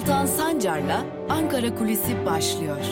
Altan Sancar'la Ankara Kulisi başlıyor.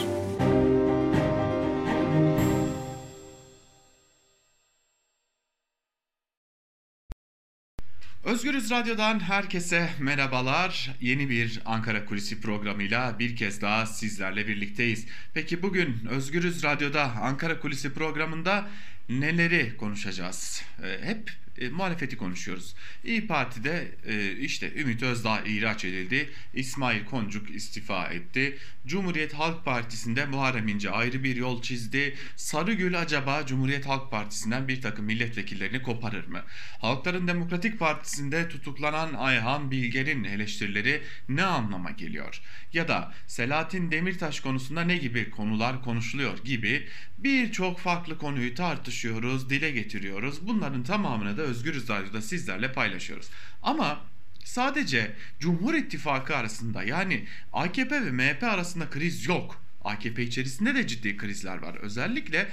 Özgürüz Radyo'dan herkese merhabalar. Yeni bir Ankara Kulisi programıyla bir kez daha sizlerle birlikteyiz. Peki bugün Özgürüz Radyo'da Ankara Kulisi programında neleri konuşacağız? Ee, hep e, muhalefeti konuşuyoruz. İyi Parti'de e, işte Ümit Özdağ ihraç edildi. İsmail Koncuk istifa etti. Cumhuriyet Halk Partisi'nde Muharrem İnce ayrı bir yol çizdi. Sarıgül acaba Cumhuriyet Halk Partisi'nden bir takım milletvekillerini koparır mı? Halkların Demokratik Partisi'nde tutuklanan Ayhan Bilger'in eleştirileri ne anlama geliyor? Ya da Selahattin Demirtaş konusunda ne gibi konular konuşuluyor gibi birçok farklı konuyu tartışıyoruz, dile getiriyoruz. Bunların tamamını da Özgürüz Radyo'da sizlerle paylaşıyoruz. Ama sadece Cumhur İttifakı arasında yani AKP ve MHP arasında kriz yok. AKP içerisinde de ciddi krizler var. Özellikle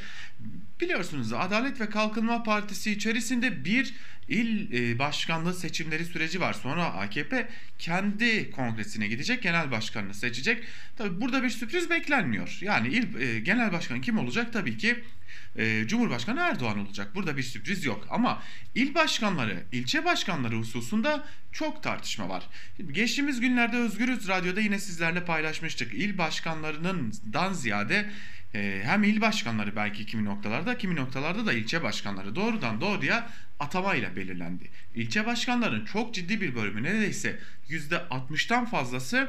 biliyorsunuz Adalet ve Kalkınma Partisi içerisinde bir il e, başkanlığı seçimleri süreci var. Sonra AKP kendi kongresine gidecek, genel başkanını seçecek. Tabi burada bir sürpriz beklenmiyor. Yani il e, genel başkan kim olacak? Tabii ki e, Cumhurbaşkanı Erdoğan olacak. Burada bir sürpriz yok. Ama il başkanları, ilçe başkanları hususunda çok tartışma var. geçtiğimiz günlerde Özgürüz Radyo'da yine sizlerle paylaşmıştık. İl başkanlarından ziyade e, hem il başkanları belki kimi noktalarda kimi noktalarda da ilçe başkanları doğrudan doğruya atamayla belirlendi. İlçe başkanlarının çok ciddi bir bölümü neredeyse %60'tan fazlası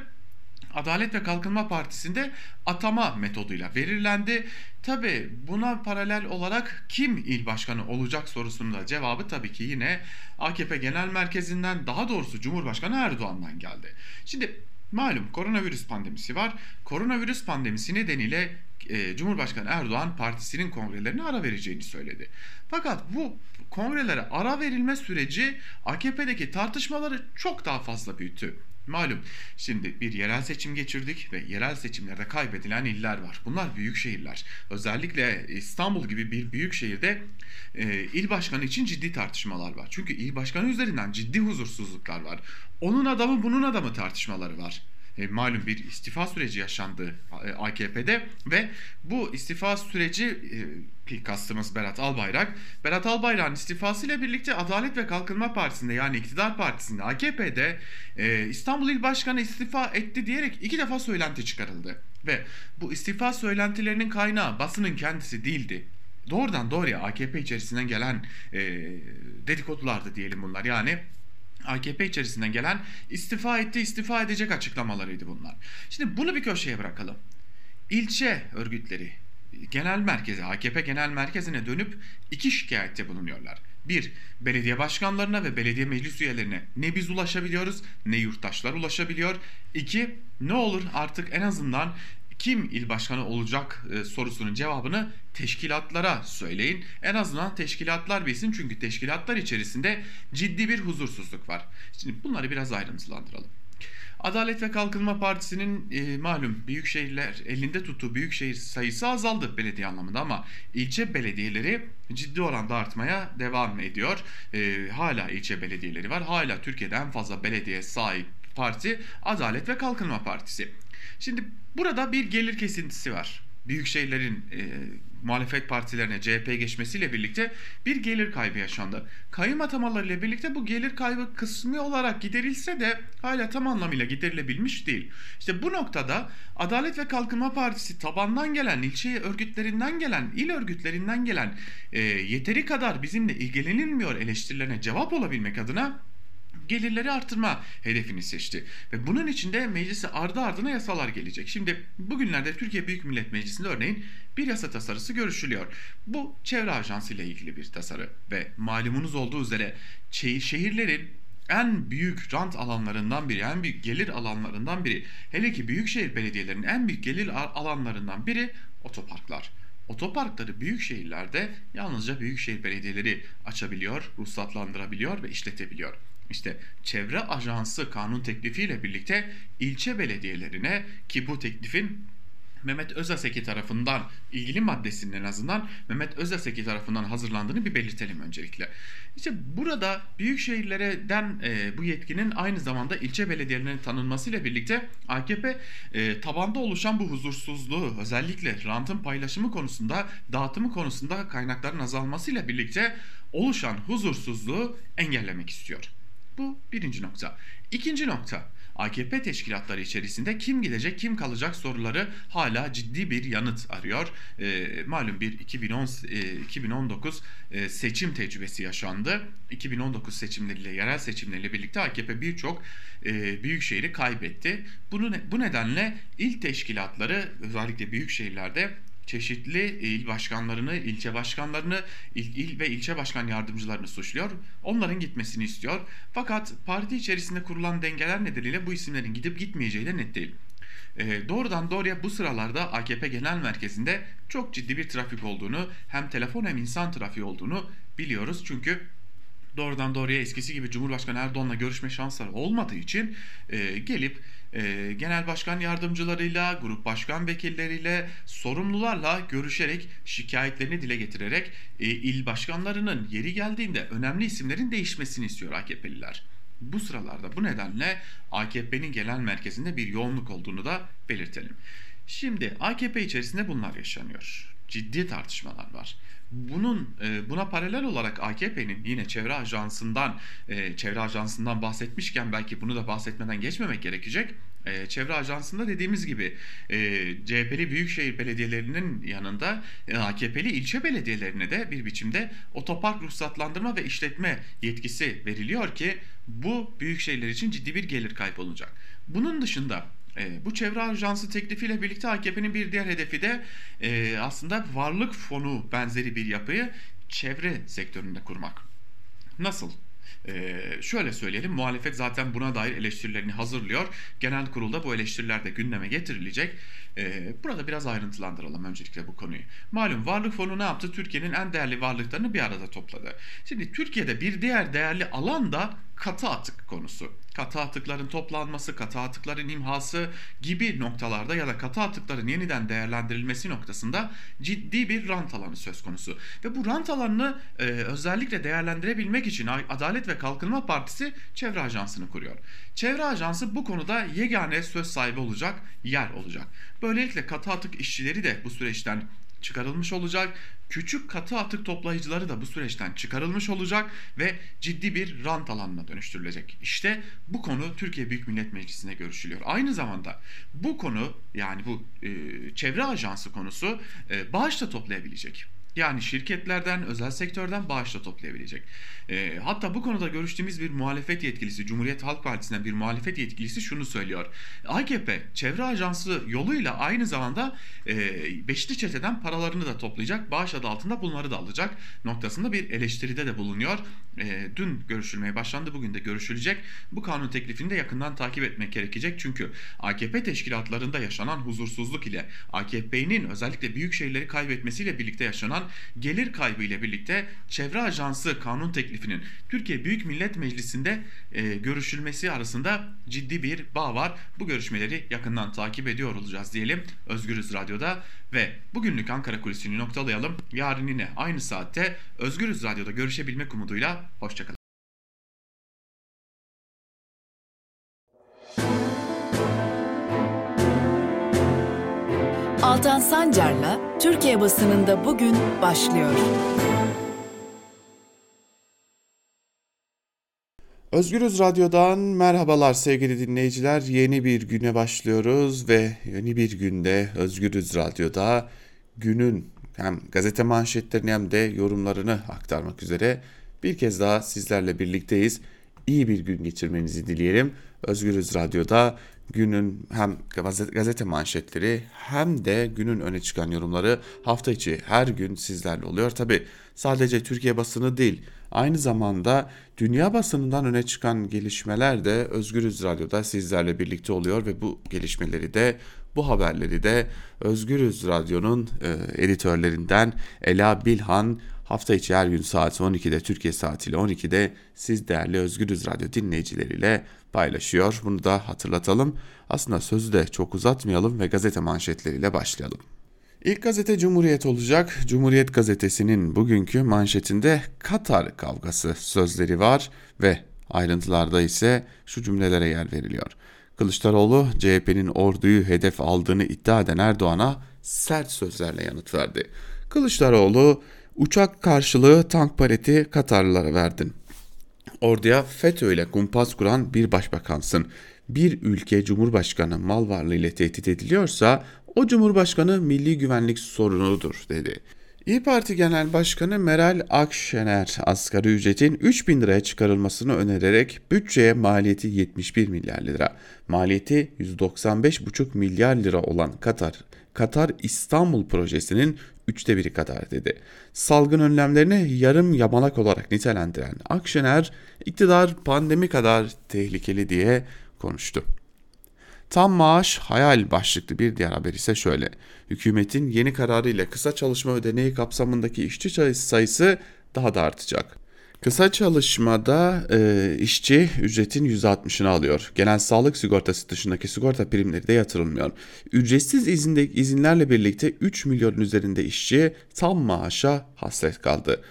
Adalet ve Kalkınma Partisi'nde atama metoduyla belirlendi. Tabi buna paralel olarak kim il başkanı olacak sorusunun da cevabı tabii ki yine AKP Genel Merkezi'nden daha doğrusu Cumhurbaşkanı Erdoğan'dan geldi. Şimdi malum koronavirüs pandemisi var. Koronavirüs pandemisi nedeniyle e, Cumhurbaşkanı Erdoğan partisinin kongrelerine ara vereceğini söyledi. Fakat bu kongrelere ara verilme süreci AKP'deki tartışmaları çok daha fazla büyüttü. Malum şimdi bir yerel seçim geçirdik ve yerel seçimlerde kaybedilen iller var. Bunlar büyük şehirler. Özellikle İstanbul gibi bir büyük şehirde e, il başkanı için ciddi tartışmalar var. Çünkü il başkanı üzerinden ciddi huzursuzluklar var. Onun adamı bunun adamı tartışmaları var e, malum bir istifa süreci yaşandı e, AKP'de ve bu istifa süreci e, kastımız Berat Albayrak. Berat Albayrak'ın istifasıyla birlikte Adalet ve Kalkınma Partisi'nde yani iktidar partisinde AKP'de İstanbul İl Başkanı istifa etti diyerek iki defa söylenti çıkarıldı. Ve bu istifa söylentilerinin kaynağı basının kendisi değildi doğrudan doğruya AKP içerisinden gelen e, dedikodulardı diyelim bunlar. Yani AKP içerisinden gelen istifa etti istifa edecek açıklamalarıydı bunlar. Şimdi bunu bir köşeye bırakalım. İlçe örgütleri genel merkeze AKP genel merkezine dönüp iki şikayette bulunuyorlar. Bir, belediye başkanlarına ve belediye meclis üyelerine ne biz ulaşabiliyoruz ne yurttaşlar ulaşabiliyor. İki, ne olur artık en azından kim il başkanı olacak e, sorusunun cevabını teşkilatlara söyleyin. En azından teşkilatlar bilsin çünkü teşkilatlar içerisinde ciddi bir huzursuzluk var. Şimdi bunları biraz ayrıntılandıralım. Adalet ve Kalkınma Partisi'nin e, malum büyük şehirler elinde tuttuğu büyük şehir sayısı azaldı belediye anlamında ama ilçe belediyeleri ciddi oranda artmaya devam ediyor. E, hala ilçe belediyeleri var. Hala Türkiye'de en fazla belediye sahip parti Adalet ve Kalkınma Partisi. Şimdi burada bir gelir kesintisi var. Büyük şehirlerin e, muhalefet partilerine CHP geçmesiyle birlikte bir gelir kaybı yaşandı. Kayyum atamalarıyla birlikte bu gelir kaybı kısmi olarak giderilse de hala tam anlamıyla giderilebilmiş değil. İşte bu noktada Adalet ve Kalkınma Partisi tabandan gelen, ilçe örgütlerinden gelen, il örgütlerinden gelen e, yeteri kadar bizimle ilgilenilmiyor eleştirilerine cevap olabilmek adına gelirleri artırma hedefini seçti. Ve bunun için de meclise ardı ardına yasalar gelecek. Şimdi bugünlerde Türkiye Büyük Millet Meclisi'nde örneğin bir yasa tasarısı görüşülüyor. Bu çevre ajansı ile ilgili bir tasarı ve malumunuz olduğu üzere şehirlerin en büyük rant alanlarından biri, en büyük gelir alanlarından biri, hele ki büyükşehir belediyelerinin en büyük gelir alanlarından biri otoparklar. Otoparkları büyük şehirlerde yalnızca büyükşehir belediyeleri açabiliyor, ruhsatlandırabiliyor ve işletebiliyor. İşte çevre ajansı kanun teklifiyle birlikte ilçe belediyelerine ki bu teklifin Mehmet Özaseki tarafından ilgili maddesinin en azından Mehmet Özaseki tarafından hazırlandığını bir belirtelim öncelikle. İşte burada büyük şehirlerden e, bu yetkinin aynı zamanda ilçe belediyelerinin tanınmasıyla birlikte AKP e, tabanda oluşan bu huzursuzluğu özellikle rantın paylaşımı konusunda dağıtımı konusunda kaynakların azalmasıyla birlikte oluşan huzursuzluğu engellemek istiyor. Bu birinci nokta. İkinci nokta AKP teşkilatları içerisinde kim gidecek kim kalacak soruları hala ciddi bir yanıt arıyor. E, malum bir 2010 e, 2019 e, seçim tecrübesi yaşandı. 2019 seçimleriyle yerel seçimleriyle birlikte AKP birçok e, büyük şehri kaybetti. Bunu bu nedenle il teşkilatları özellikle büyük şehirlerde çeşitli il başkanlarını, ilçe başkanlarını, il, il ve ilçe başkan yardımcılarını suçluyor. Onların gitmesini istiyor. Fakat parti içerisinde kurulan dengeler nedeniyle bu isimlerin gidip gitmeyeceği de net değil. E, doğrudan doğruya bu sıralarda AKP Genel Merkezi'nde çok ciddi bir trafik olduğunu, hem telefon hem insan trafiği olduğunu biliyoruz. Çünkü doğrudan doğruya eskisi gibi Cumhurbaşkanı Erdoğan'la görüşme şansları olmadığı için e, gelip e, genel başkan yardımcılarıyla, grup başkan vekilleriyle, sorumlularla görüşerek, şikayetlerini dile getirerek e, il başkanlarının yeri geldiğinde önemli isimlerin değişmesini istiyor AKP'liler. Bu sıralarda bu nedenle AKP'nin genel merkezinde bir yoğunluk olduğunu da belirtelim. Şimdi AKP içerisinde bunlar yaşanıyor. Ciddi tartışmalar var. Bunun e, buna paralel olarak AKP'nin yine çevre ajansından e, çevre ajansından bahsetmişken belki bunu da bahsetmeden geçmemek gerekecek. E, çevre ajansında dediğimiz gibi CHP'li büyükşehir belediyelerinin yanında AKP'li ilçe belediyelerine de bir biçimde otopark ruhsatlandırma ve işletme yetkisi veriliyor ki bu büyük şehirler için ciddi bir gelir kaybı olacak. Bunun dışında e, bu çevre ajansı teklifiyle birlikte AKP'nin bir diğer hedefi de e, aslında varlık fonu benzeri bir yapıyı çevre sektöründe kurmak. Nasıl? Ee, şöyle söyleyelim muhalefet zaten buna dair eleştirilerini hazırlıyor. Genel kurulda bu eleştiriler de gündeme getirilecek. Ee, burada biraz ayrıntılandıralım öncelikle bu konuyu. Malum varlık fonu ne yaptı? Türkiye'nin en değerli varlıklarını bir arada topladı. Şimdi Türkiye'de bir diğer değerli alan da katı atık konusu. Katı atıkların toplanması, katı atıkların imhası gibi noktalarda ya da katı atıkların yeniden değerlendirilmesi noktasında ciddi bir rant alanı söz konusu. Ve bu rant alanını e, özellikle değerlendirebilmek için Adalet ve Kalkınma Partisi Çevre Ajansı'nı kuruyor. Çevre Ajansı bu konuda yegane söz sahibi olacak yer olacak. Böylelikle katı atık işçileri de bu süreçten çıkarılmış olacak. Küçük katı atık toplayıcıları da bu süreçten çıkarılmış olacak ve ciddi bir rant alanına dönüştürülecek. İşte bu konu Türkiye Büyük Millet Meclisi'nde görüşülüyor. Aynı zamanda bu konu yani bu e, çevre ajansı konusu e, bağış da toplayabilecek. Yani şirketlerden, özel sektörden bağışla toplayabilecek. E, hatta bu konuda görüştüğümüz bir muhalefet yetkilisi, Cumhuriyet Halk Partisi'nden bir muhalefet yetkilisi şunu söylüyor. AKP çevre ajansı yoluyla aynı zamanda e, Beşli Çete'den paralarını da toplayacak, bağış adı altında bunları da alacak noktasında bir eleştiride de bulunuyor. E, dün görüşülmeye başlandı, bugün de görüşülecek. Bu kanun teklifini de yakından takip etmek gerekecek. Çünkü AKP teşkilatlarında yaşanan huzursuzluk ile AKP'nin özellikle büyük şehirleri kaybetmesiyle birlikte yaşanan gelir kaybı ile birlikte çevre ajansı kanun teklifinin Türkiye Büyük Millet Meclisi'nde e, görüşülmesi arasında ciddi bir bağ var. Bu görüşmeleri yakından takip ediyor olacağız diyelim Özgürüz Radyo'da ve bugünlük Ankara Kulisi'ni noktalayalım. Yarın yine aynı saatte Özgürüz Radyo'da görüşebilmek umuduyla hoşçakalın. Altan Sancar'la Türkiye basınında bugün başlıyor. Özgürüz Radyo'dan merhabalar sevgili dinleyiciler. Yeni bir güne başlıyoruz ve yeni bir günde Özgürüz Radyo'da günün hem gazete manşetlerini hem de yorumlarını aktarmak üzere bir kez daha sizlerle birlikteyiz. İyi bir gün geçirmenizi dileyelim. Özgürüz Radyo'da günün hem gazete manşetleri hem de günün öne çıkan yorumları hafta içi her gün sizlerle oluyor. Tabi sadece Türkiye basını değil aynı zamanda dünya basınından öne çıkan gelişmeler de Özgürüz Radyo'da sizlerle birlikte oluyor ve bu gelişmeleri de bu haberleri de Özgürüz Radyo'nun e, editörlerinden Ela Bilhan hafta içi her gün saat 12'de Türkiye saatiyle 12'de siz değerli Özgürüz Radyo dinleyicileriyle paylaşıyor. Bunu da hatırlatalım. Aslında sözü de çok uzatmayalım ve gazete manşetleriyle başlayalım. İlk gazete Cumhuriyet olacak. Cumhuriyet gazetesinin bugünkü manşetinde Katar kavgası sözleri var ve ayrıntılarda ise şu cümlelere yer veriliyor. Kılıçdaroğlu CHP'nin orduyu hedef aldığını iddia eden Erdoğan'a sert sözlerle yanıt verdi. Kılıçdaroğlu uçak karşılığı tank paleti Katarlılara verdin. Orduya FETÖ ile kumpas kuran bir başbakansın. Bir ülke cumhurbaşkanı mal varlığı ile tehdit ediliyorsa o cumhurbaşkanı milli güvenlik sorunudur dedi. İyi Parti Genel Başkanı Meral Akşener asgari ücretin 3000 liraya çıkarılmasını önererek bütçeye maliyeti 71 milyar lira, maliyeti 195,5 milyar lira olan Katar Katar İstanbul projesinin üçte biri kadar dedi. Salgın önlemlerini yarım yamalak olarak nitelendiren Akşener, iktidar pandemi kadar tehlikeli diye konuştu. Tam maaş hayal başlıklı bir diğer haber ise şöyle. Hükümetin yeni kararı ile kısa çalışma ödeneği kapsamındaki işçi sayısı daha da artacak. Kısa çalışmada e, işçi ücretin %60'ını alıyor. Genel sağlık sigortası dışındaki sigorta primleri de yatırılmıyor. Ücretsiz izinde, izinlerle birlikte 3 milyon üzerinde işçi tam maaşa hasret kaldı.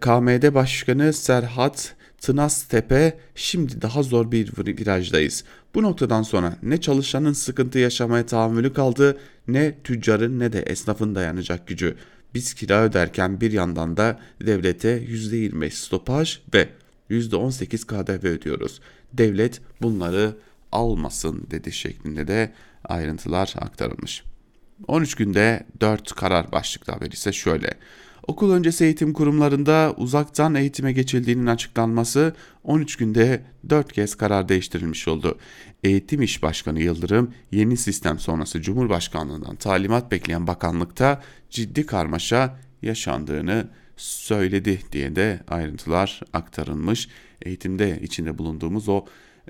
KMD Başkanı Serhat Tınaztepe şimdi daha zor bir virajdayız. Bu noktadan sonra ne çalışanın sıkıntı yaşamaya tahammülü kaldı ne tüccarın ne de esnafın dayanacak gücü. Biz kira öderken bir yandan da devlete %25 stopaj ve %18 KDV ödüyoruz. Devlet bunları almasın dedi şeklinde de ayrıntılar aktarılmış. 13 günde 4 karar başlıklı haber ise şöyle. Okul öncesi eğitim kurumlarında uzaktan eğitime geçildiğinin açıklanması 13 günde 4 kez karar değiştirilmiş oldu. Eğitim İş Başkanı Yıldırım yeni sistem sonrası Cumhurbaşkanlığından talimat bekleyen bakanlıkta ciddi karmaşa yaşandığını söyledi diye de ayrıntılar aktarılmış. Eğitimde içinde bulunduğumuz o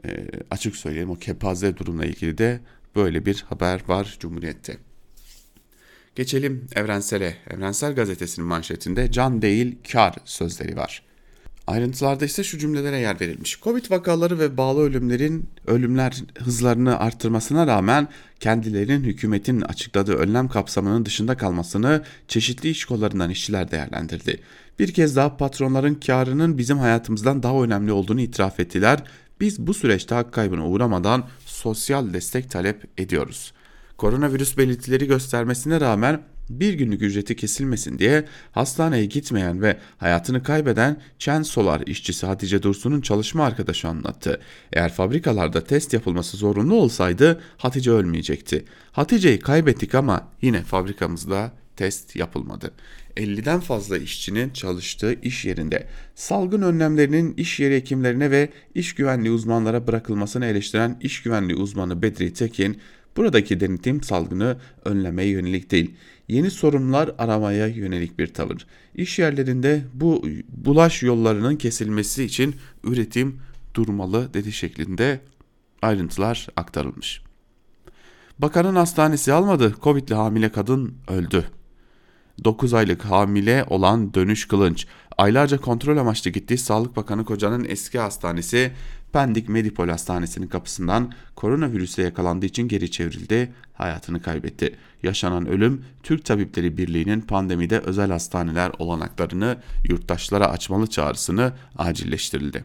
e, açık söyleyeyim o kepaze durumla ilgili de böyle bir haber var Cumhuriyet'te. Geçelim Evrensel'e. Evrensel Gazetesi'nin manşetinde can değil kar sözleri var. Ayrıntılarda ise şu cümlelere yer verilmiş. Covid vakaları ve bağlı ölümlerin ölümler hızlarını arttırmasına rağmen kendilerinin hükümetin açıkladığı önlem kapsamının dışında kalmasını çeşitli iş kollarından işçiler değerlendirdi. Bir kez daha patronların karının bizim hayatımızdan daha önemli olduğunu itiraf ettiler. Biz bu süreçte hak kaybına uğramadan sosyal destek talep ediyoruz koronavirüs belirtileri göstermesine rağmen bir günlük ücreti kesilmesin diye hastaneye gitmeyen ve hayatını kaybeden Chen Solar işçisi Hatice Dursun'un çalışma arkadaşı anlattı. Eğer fabrikalarda test yapılması zorunlu olsaydı Hatice ölmeyecekti. Hatice'yi kaybettik ama yine fabrikamızda test yapılmadı. 50'den fazla işçinin çalıştığı iş yerinde salgın önlemlerinin iş yeri hekimlerine ve iş güvenliği uzmanlara bırakılmasını eleştiren iş güvenliği uzmanı Bedri Tekin Buradaki denetim salgını önlemeye yönelik değil, yeni sorunlar aramaya yönelik bir tavır. İş yerlerinde bu bulaş yollarının kesilmesi için üretim durmalı dedi şeklinde ayrıntılar aktarılmış. Bakanın hastanesi almadı, Covid'li hamile kadın öldü. 9 aylık hamile olan Dönüş Kılınç, aylarca kontrol amaçlı gittiği Sağlık Bakanı kocanın eski hastanesi Pendik Medipol Hastanesi'nin kapısından koronavirüse yakalandığı için geri çevrildi, hayatını kaybetti. Yaşanan ölüm Türk Tabipleri Birliği'nin pandemide özel hastaneler olanaklarını yurttaşlara açmalı çağrısını acilleştirildi.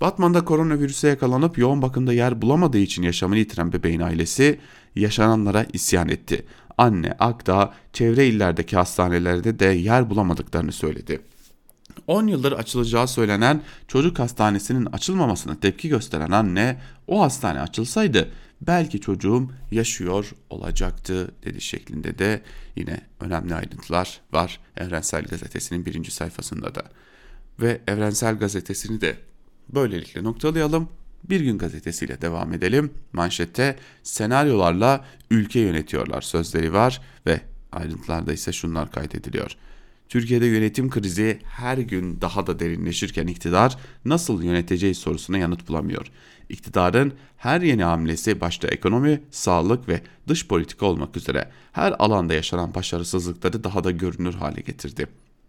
Batman'da koronavirüse yakalanıp yoğun bakımda yer bulamadığı için yaşamını yitiren bebeğin ailesi yaşananlara isyan etti. Anne Akdağ çevre illerdeki hastanelerde de yer bulamadıklarını söyledi. 10 yıldır açılacağı söylenen çocuk hastanesinin açılmamasına tepki gösteren anne o hastane açılsaydı belki çocuğum yaşıyor olacaktı dedi şeklinde de yine önemli ayrıntılar var Evrensel Gazetesi'nin birinci sayfasında da. Ve Evrensel Gazetesi'ni de böylelikle noktalayalım. Bir gün gazetesiyle devam edelim. Manşette senaryolarla ülke yönetiyorlar sözleri var ve ayrıntılarda ise şunlar kaydediliyor. Türkiye'de yönetim krizi her gün daha da derinleşirken iktidar nasıl yöneteceği sorusuna yanıt bulamıyor. İktidarın her yeni hamlesi başta ekonomi, sağlık ve dış politika olmak üzere her alanda yaşanan başarısızlıkları daha da görünür hale getirdi.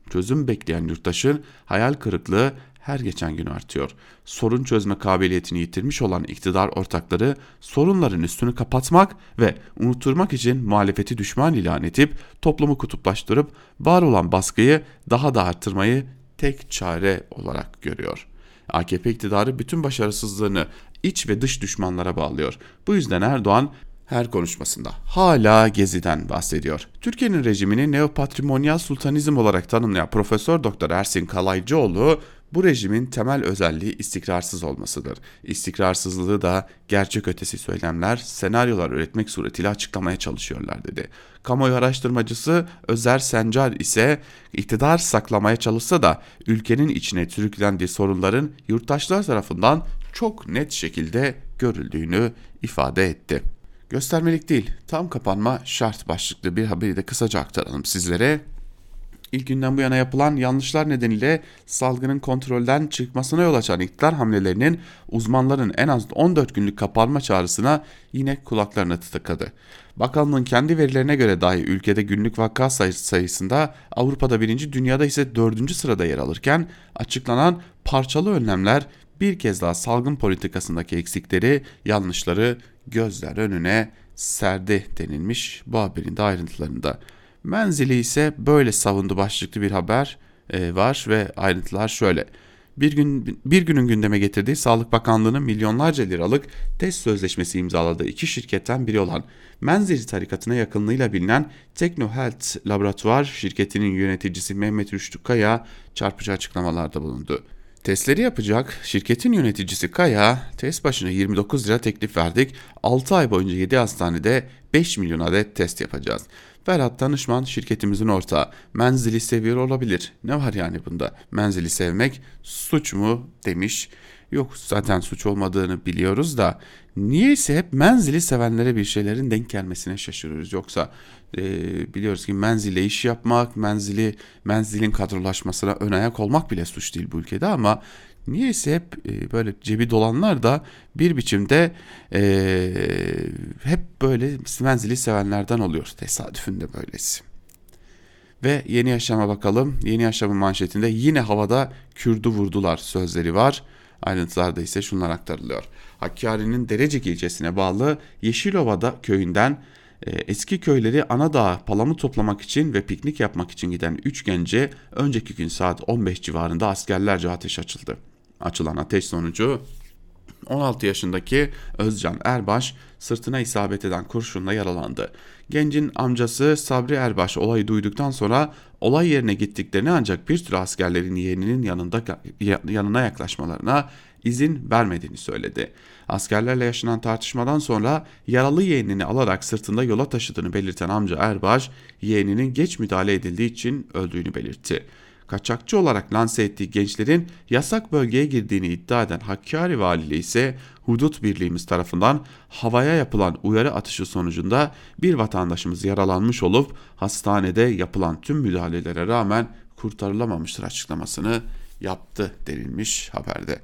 çözüm bekleyen yurttaşın hayal kırıklığı her geçen gün artıyor. Sorun çözme kabiliyetini yitirmiş olan iktidar ortakları sorunların üstünü kapatmak ve unutturmak için muhalefeti düşman ilan edip toplumu kutuplaştırıp var olan baskıyı daha da arttırmayı tek çare olarak görüyor. AKP iktidarı bütün başarısızlığını iç ve dış düşmanlara bağlıyor. Bu yüzden Erdoğan her konuşmasında hala Gezi'den bahsediyor. Türkiye'nin rejimini neopatrimonyal sultanizm olarak tanımlayan Profesör Doktor Ersin Kalaycıoğlu bu rejimin temel özelliği istikrarsız olmasıdır. İstikrarsızlığı da gerçek ötesi söylemler, senaryolar üretmek suretiyle açıklamaya çalışıyorlar dedi. Kamuoyu araştırmacısı Özer Sencar ise iktidar saklamaya çalışsa da ülkenin içine sürüklendiği sorunların yurttaşlar tarafından çok net şekilde görüldüğünü ifade etti. Göstermelik değil, tam kapanma şart başlıklı bir haberi de kısaca aktaralım sizlere. İlk günden bu yana yapılan yanlışlar nedeniyle salgının kontrolden çıkmasına yol açan iktidar hamlelerinin uzmanların en az 14 günlük kapanma çağrısına yine kulaklarını tıkadı. Bakanlığın kendi verilerine göre dahi ülkede günlük vaka sayısında Avrupa'da birinci, dünyada ise dördüncü sırada yer alırken açıklanan parçalı önlemler bir kez daha salgın politikasındaki eksikleri, yanlışları gözler önüne serdi denilmiş bu haberin de ayrıntılarında. Menzili ise böyle savundu başlıklı bir haber e, var ve ayrıntılar şöyle. Bir gün bir günün gündeme getirdiği Sağlık Bakanlığı'nın milyonlarca liralık test sözleşmesi imzaladığı iki şirketten biri olan Menzili tarikatına yakınlığıyla bilinen Teknohealth Laboratuvar şirketinin yöneticisi Mehmet Rüştü Kaya çarpıcı açıklamalarda bulundu. Testleri yapacak şirketin yöneticisi Kaya, test başına 29 lira teklif verdik. 6 ay boyunca 7 hastanede 5 milyon adet test yapacağız. Ferhat Tanışman şirketimizin ortağı. Menzili seviyor olabilir. Ne var yani bunda? Menzili sevmek suç mu demiş. Yok zaten suç olmadığını biliyoruz da niyeyse hep menzili sevenlere bir şeylerin denk gelmesine şaşırıyoruz. Yoksa e, biliyoruz ki menzile iş yapmak, menzili menzilin kadrolaşmasına ön ayak olmak bile suç değil bu ülkede ama niyeyse hep e, böyle cebi dolanlar da bir biçimde e, hep böyle menzili sevenlerden oluyor. Tesadüfünde böylesi. Ve yeni yaşama bakalım. Yeni yaşamın manşetinde yine havada Kürdü vurdular sözleri var. Ayrıntılarda ise şunlar aktarılıyor. Hakkari'nin Derecik ilçesine bağlı Yeşilova'da köyünden e, eski köyleri Anadağ palamı toplamak için ve piknik yapmak için giden 3 gence önceki gün saat 15 civarında askerlerce ateş açıldı. Açılan ateş sonucu 16 yaşındaki Özcan Erbaş sırtına isabet eden kurşunla yaralandı. Gencin amcası Sabri Erbaş olayı duyduktan sonra olay yerine gittiklerini ancak bir sürü askerlerin yeğeninin yanında yanına yaklaşmalarına izin vermediğini söyledi. Askerlerle yaşanan tartışmadan sonra yaralı yeğenini alarak sırtında yola taşıdığını belirten amca Erbaş, yeğeninin geç müdahale edildiği için öldüğünü belirtti kaçakçı olarak lanse ettiği gençlerin yasak bölgeye girdiğini iddia eden Hakkari Valiliği ise hudut birliğimiz tarafından havaya yapılan uyarı atışı sonucunda bir vatandaşımız yaralanmış olup hastanede yapılan tüm müdahalelere rağmen kurtarılamamıştır açıklamasını yaptı denilmiş haberde.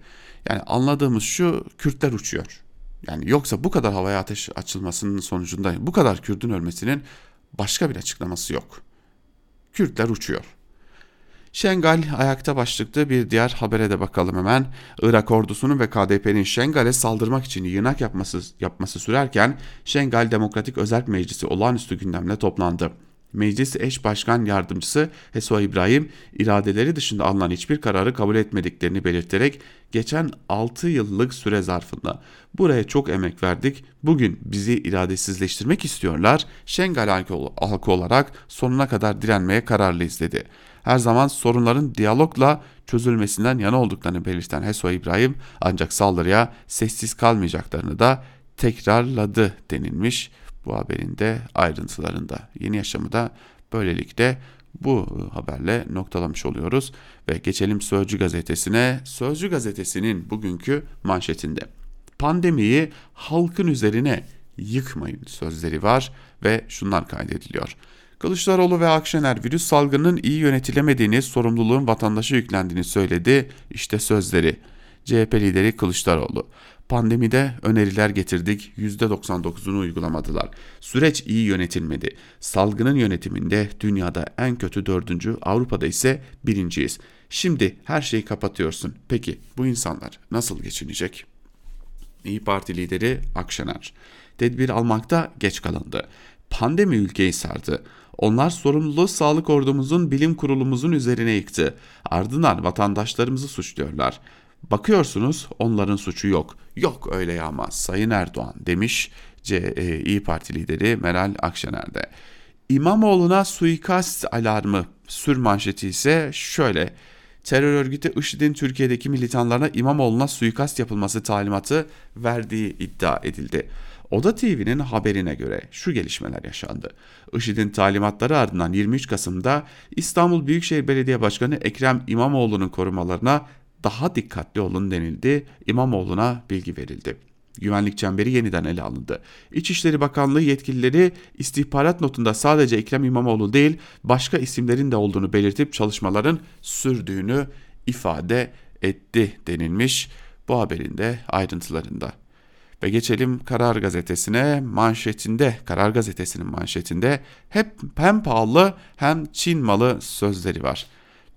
Yani anladığımız şu Kürtler uçuyor. Yani yoksa bu kadar havaya ateş açılmasının sonucunda bu kadar Kürt'ün ölmesinin başka bir açıklaması yok. Kürtler uçuyor. Şengal ayakta başlıklı bir diğer habere de bakalım hemen. Irak ordusunun ve KDP'nin Şengal'e saldırmak için yığınak yapması, yapması sürerken Şengal Demokratik Özel Meclisi olağanüstü gündemle toplandı. Meclis eş başkan yardımcısı Heso İbrahim iradeleri dışında alınan hiçbir kararı kabul etmediklerini belirterek geçen 6 yıllık süre zarfında buraya çok emek verdik. Bugün bizi iradesizleştirmek istiyorlar. Şengal halkı olarak sonuna kadar direnmeye kararlıyız dedi her zaman sorunların diyalogla çözülmesinden yana olduklarını belirten Heso İbrahim ancak saldırıya sessiz kalmayacaklarını da tekrarladı denilmiş bu haberin de ayrıntılarında. Yeni yaşamı da böylelikle bu haberle noktalamış oluyoruz ve geçelim Sözcü gazetesine. Sözcü gazetesinin bugünkü manşetinde pandemiyi halkın üzerine yıkmayın sözleri var ve şunlar kaydediliyor. Kılıçdaroğlu ve Akşener virüs salgının iyi yönetilemediğini, sorumluluğun vatandaşa yüklendiğini söyledi. İşte sözleri. CHP lideri Kılıçdaroğlu. Pandemide öneriler getirdik, %99'unu uygulamadılar. Süreç iyi yönetilmedi. Salgının yönetiminde dünyada en kötü dördüncü, Avrupa'da ise birinciyiz. Şimdi her şeyi kapatıyorsun. Peki bu insanlar nasıl geçinecek? İyi Parti lideri Akşener. Tedbir almakta geç kalındı. Pandemi ülkeyi sardı. Onlar sorumluluğu sağlık ordumuzun, bilim kurulumuzun üzerine yıktı. Ardından vatandaşlarımızı suçluyorlar. Bakıyorsunuz onların suçu yok. Yok öyle ya ama Sayın Erdoğan demiş C, e, İyi Parti lideri Meral Akşener'de. İmamoğlu'na suikast alarmı sür manşeti ise şöyle. Terör örgütü IŞİD'in Türkiye'deki militanlarına İmamoğlu'na suikast yapılması talimatı verdiği iddia edildi. Oda TV'nin haberine göre şu gelişmeler yaşandı. IŞİD'in talimatları ardından 23 Kasım'da İstanbul Büyükşehir Belediye Başkanı Ekrem İmamoğlu'nun korumalarına daha dikkatli olun denildi. İmamoğlu'na bilgi verildi. Güvenlik çemberi yeniden ele alındı. İçişleri Bakanlığı yetkilileri istihbarat notunda sadece Ekrem İmamoğlu değil başka isimlerin de olduğunu belirtip çalışmaların sürdüğünü ifade etti denilmiş bu haberin de ayrıntılarında. Ve geçelim Karar Gazetesi'ne manşetinde, Karar Gazetesi'nin manşetinde hep hem pahalı hem Çin malı sözleri var.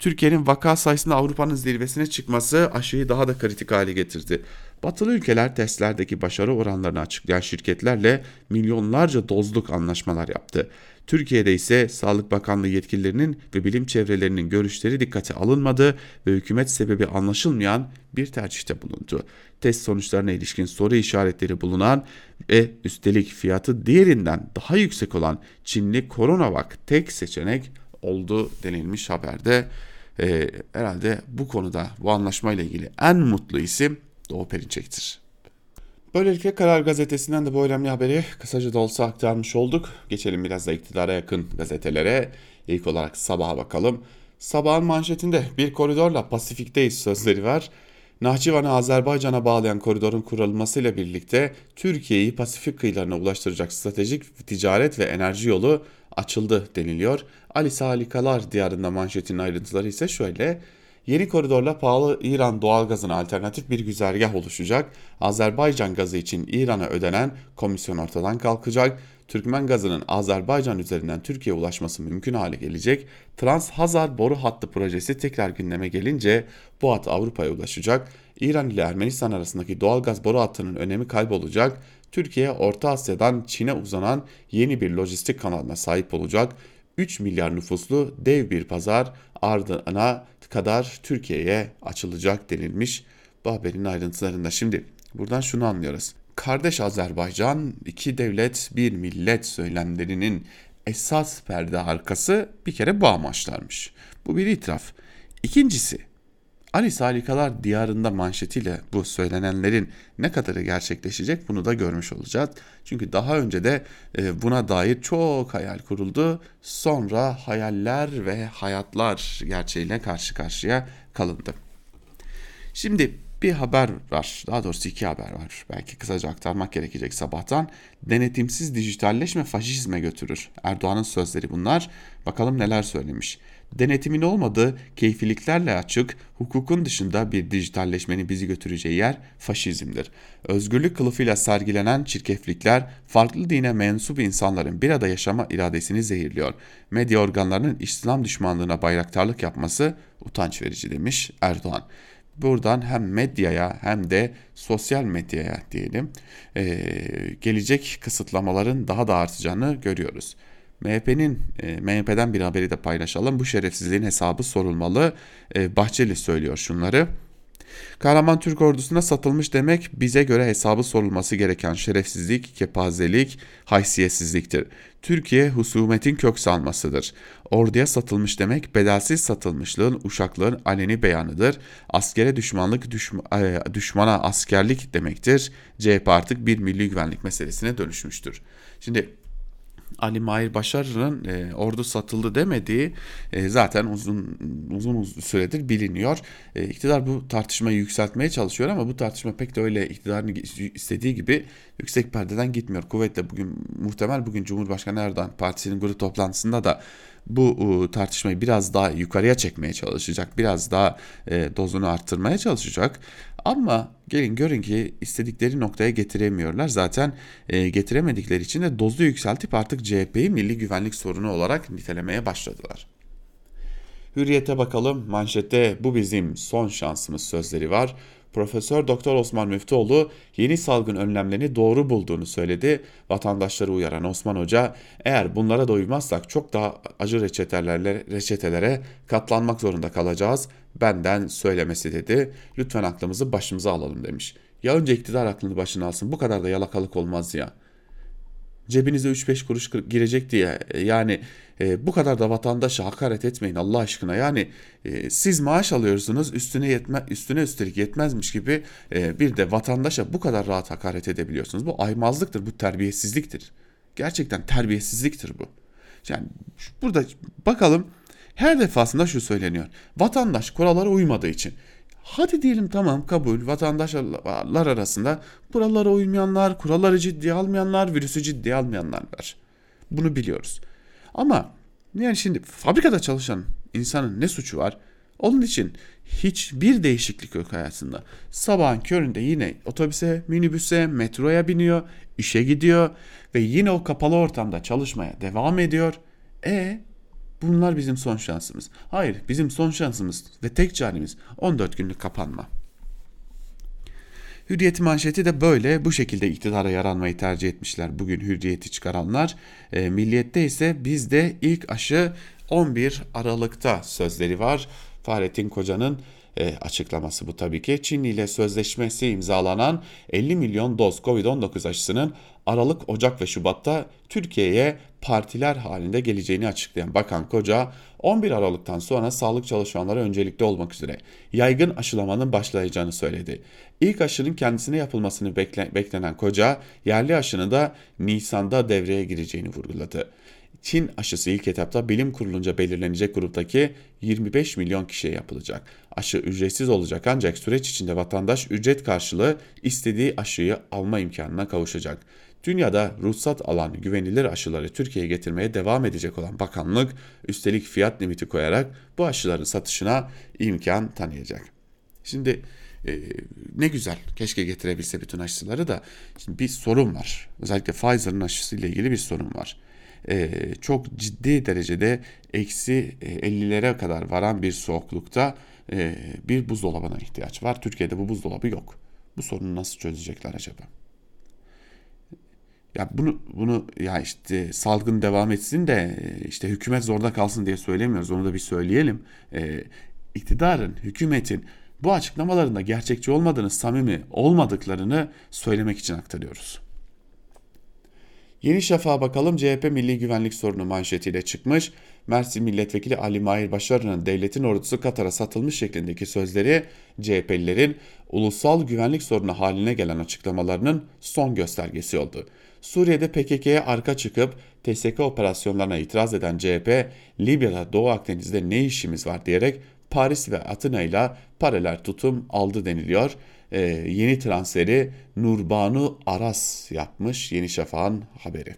Türkiye'nin vaka sayısında Avrupa'nın zirvesine çıkması aşıyı daha da kritik hale getirdi. Batılı ülkeler testlerdeki başarı oranlarını açıklayan şirketlerle milyonlarca dozluk anlaşmalar yaptı. Türkiye'de ise Sağlık Bakanlığı yetkililerinin ve bilim çevrelerinin görüşleri dikkate alınmadı ve hükümet sebebi anlaşılmayan bir tercihte bulundu. Test sonuçlarına ilişkin soru işaretleri bulunan ve üstelik fiyatı diğerinden daha yüksek olan Çinli Coronavac tek seçenek oldu denilmiş haberde. Ee, herhalde bu konuda bu anlaşmayla ilgili en mutlu isim Doğu Perinçek'tir. Böylelikle Karar Gazetesi'nden de bu önemli haberi kısaca da olsa aktarmış olduk. Geçelim biraz da iktidara yakın gazetelere. İlk olarak Sabah'a bakalım. Sabah'ın manşetinde bir koridorla Pasifik'teyiz sözleri var. Nahçıvan'ı Azerbaycan'a bağlayan koridorun kurulmasıyla birlikte Türkiye'yi Pasifik kıyılarına ulaştıracak stratejik ticaret ve enerji yolu açıldı deniliyor. Ali Salikalar diyarında manşetin ayrıntıları ise şöyle. Yeni koridorla pahalı İran doğalgazına alternatif bir güzergah oluşacak. Azerbaycan gazı için İran'a ödenen komisyon ortadan kalkacak. Türkmen gazının Azerbaycan üzerinden Türkiye'ye ulaşması mümkün hale gelecek. Trans-Hazar boru hattı projesi tekrar gündeme gelince bu hat Avrupa'ya ulaşacak. İran ile Ermenistan arasındaki doğalgaz boru hattının önemi kaybolacak. Türkiye Orta Asya'dan Çin'e uzanan yeni bir lojistik kanalına sahip olacak. 3 milyar nüfuslu dev bir pazar ardına kadar Türkiye'ye açılacak denilmiş bu haberin ayrıntılarında. Şimdi buradan şunu anlıyoruz. Kardeş Azerbaycan iki devlet bir millet söylemlerinin esas perde arkası bir kere bu amaçlarmış. Bu bir itiraf. İkincisi Ali Salikalar diyarında manşetiyle bu söylenenlerin ne kadarı gerçekleşecek bunu da görmüş olacağız. Çünkü daha önce de e, buna dair çok hayal kuruldu. Sonra hayaller ve hayatlar gerçeğiyle karşı karşıya kalındı. Şimdi bir haber var. Daha doğrusu iki haber var. Belki kısaca aktarmak gerekecek sabahtan. Denetimsiz dijitalleşme faşizme götürür. Erdoğan'ın sözleri bunlar. Bakalım neler söylemiş. Denetimin olmadığı, keyfiliklerle açık, hukukun dışında bir dijitalleşmenin bizi götüreceği yer faşizmdir. Özgürlük kılıfıyla sergilenen çirkeflikler, farklı dine mensup insanların bir arada yaşama iradesini zehirliyor. Medya organlarının İslam düşmanlığına bayraktarlık yapması utanç verici demiş Erdoğan buradan hem medyaya hem de sosyal medyaya diyelim gelecek kısıtlamaların daha da artacağını görüyoruz. MHP'nin e, MHP'den bir haberi de paylaşalım. Bu şerefsizliğin hesabı sorulmalı. E, Bahçeli söylüyor şunları. Kahraman Türk ordusuna satılmış demek bize göre hesabı sorulması gereken şerefsizlik, kepazelik, haysiyetsizliktir. Türkiye husumetin kök salmasıdır. Orduya satılmış demek bedelsiz satılmışlığın, uşaklığın aleni beyanıdır. Askere düşmanlık, düşma, e, düşmana askerlik demektir. CHP artık bir milli güvenlik meselesine dönüşmüştür. Şimdi Ali Mahir Başarı'nın e, ordu satıldı demediği e, zaten uzun uzun süredir biliniyor. E, iktidar bu tartışmayı yükseltmeye çalışıyor ama bu tartışma pek de öyle iktidarın istediği gibi yüksek perdeden gitmiyor. Kuvvetle bugün muhtemel bugün Cumhurbaşkanı Erdoğan partisinin grup toplantısında da bu tartışmayı biraz daha yukarıya çekmeye çalışacak. Biraz daha e, dozunu arttırmaya çalışacak. Ama gelin görün ki istedikleri noktaya getiremiyorlar. Zaten e, getiremedikleri için de dozu yükseltip artık CHP'yi milli güvenlik sorunu olarak nitelemeye başladılar. Hürriyete bakalım. Manşette bu bizim son şansımız sözleri var. Profesör Doktor Osman Müftüoğlu yeni salgın önlemlerini doğru bulduğunu söyledi. Vatandaşları uyaran Osman Hoca eğer bunlara da çok daha acı reçetelerle, reçetelere katlanmak zorunda kalacağız. Benden söylemesi dedi. Lütfen aklımızı başımıza alalım demiş. Ya önce iktidar aklını başına alsın bu kadar da yalakalık olmaz ya cebinize 3-5 kuruş girecek diye e, yani e, bu kadar da vatandaşa hakaret etmeyin Allah aşkına. Yani e, siz maaş alıyorsunuz üstüne yetme üstüne üstelik yetmezmiş gibi e, bir de vatandaşa bu kadar rahat hakaret edebiliyorsunuz. Bu aymazlıktır, bu terbiyesizliktir. Gerçekten terbiyesizliktir bu. Yani burada bakalım her defasında şu söyleniyor. Vatandaş kurallara uymadığı için Hadi diyelim tamam kabul vatandaşlar arasında kurallara uymayanlar, kuralları ciddiye almayanlar, virüsü ciddiye almayanlar var. Bunu biliyoruz. Ama yani şimdi fabrikada çalışan insanın ne suçu var? Onun için hiçbir değişiklik yok hayatında. Sabahın köründe yine otobüse, minibüse, metroya biniyor, işe gidiyor ve yine o kapalı ortamda çalışmaya devam ediyor. E Bunlar bizim son şansımız. Hayır, bizim son şansımız ve tek çaremiz 14 günlük kapanma. Hürriyet manşeti de böyle bu şekilde iktidara yaranmayı tercih etmişler bugün hürriyeti çıkaranlar. E, milliyette ise bizde ilk aşı 11 Aralık'ta sözleri var. Fahrettin Koca'nın e, açıklaması bu tabii ki. Çin ile sözleşmesi imzalanan 50 milyon doz Covid-19 aşısının Aralık, Ocak ve Şubat'ta Türkiye'ye partiler halinde geleceğini açıklayan Bakan Koca 11 Aralık'tan sonra sağlık çalışanları öncelikli olmak üzere yaygın aşılamanın başlayacağını söyledi. İlk aşının kendisine yapılmasını bekle, beklenen Koca yerli aşının da Nisan'da devreye gireceğini vurguladı. Çin aşısı ilk etapta bilim kurulunca belirlenecek gruptaki 25 milyon kişiye yapılacak. Aşı ücretsiz olacak ancak süreç içinde vatandaş ücret karşılığı istediği aşıyı alma imkanına kavuşacak. Dünyada ruhsat alan güvenilir aşıları Türkiye'ye getirmeye devam edecek olan bakanlık üstelik fiyat limiti koyarak bu aşıların satışına imkan tanıyacak. Şimdi e, ne güzel keşke getirebilse bütün aşıları da şimdi bir sorun var. Özellikle Pfizer'ın aşısıyla ilgili bir sorun var. E, çok ciddi derecede eksi 50'lere kadar varan bir soğuklukta e, bir buzdolabına ihtiyaç var. Türkiye'de bu buzdolabı yok. Bu sorunu nasıl çözecekler acaba? Ya bunu bunu ya işte salgın devam etsin de işte hükümet zorda kalsın diye söylemiyoruz. Onu da bir söyleyelim. Ee, iktidarın, hükümetin bu açıklamalarında gerçekçi olmadığını, samimi olmadıklarını söylemek için aktarıyoruz. Yeni Şafak'a bakalım CHP milli güvenlik sorunu manşetiyle çıkmış. Mersin Milletvekili Ali Mahir Başarı'nın devletin ordusu Katar'a satılmış şeklindeki sözleri CHP'lilerin ulusal güvenlik sorunu haline gelen açıklamalarının son göstergesi oldu. Suriye'de PKK'ye arka çıkıp TSK operasyonlarına itiraz eden CHP, Libya'da Doğu Akdeniz'de ne işimiz var diyerek Paris ve Atina ile paralel tutum aldı deniliyor. Ee, yeni transferi Nurbanu Aras yapmış Yeni Şafak'ın haberi.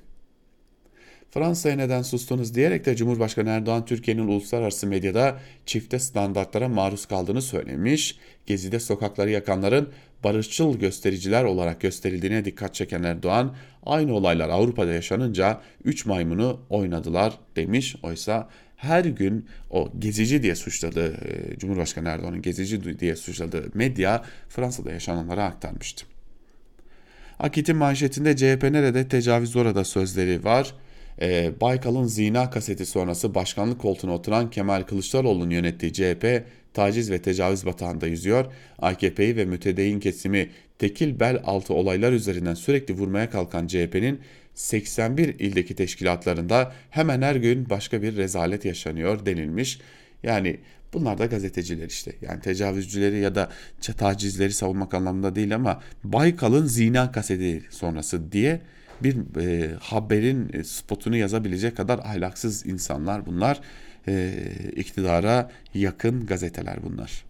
Fransa'ya neden sustunuz diyerek de Cumhurbaşkanı Erdoğan Türkiye'nin uluslararası medyada çifte standartlara maruz kaldığını söylemiş. Gezi'de sokakları yakanların barışçıl göstericiler olarak gösterildiğine dikkat çeken Erdoğan, aynı olaylar Avrupa'da yaşanınca 3 maymunu oynadılar demiş. Oysa her gün o gezici diye suçladığı, e, Cumhurbaşkanı Erdoğan'ın gezici diye suçladığı medya Fransa'da yaşananları aktarmıştı. Akit'in manşetinde CHP nerede tecavüz orada sözleri var. E, Baykal'ın zina kaseti sonrası başkanlık koltuğuna oturan Kemal Kılıçdaroğlu'nun yönettiği CHP taciz ve tecavüz batağında yüzüyor. AKP'yi ve mütedeyin kesimi tekil bel altı olaylar üzerinden sürekli vurmaya kalkan CHP'nin 81 ildeki teşkilatlarında hemen her gün başka bir rezalet yaşanıyor denilmiş. Yani bunlar da gazeteciler işte. Yani tecavüzcüleri ya da tacizleri savunmak anlamında değil ama Baykal'ın zina kaseti sonrası diye bir e, haberin spotunu yazabilecek kadar ahlaksız insanlar bunlar. E, iktidara yakın gazeteler bunlar.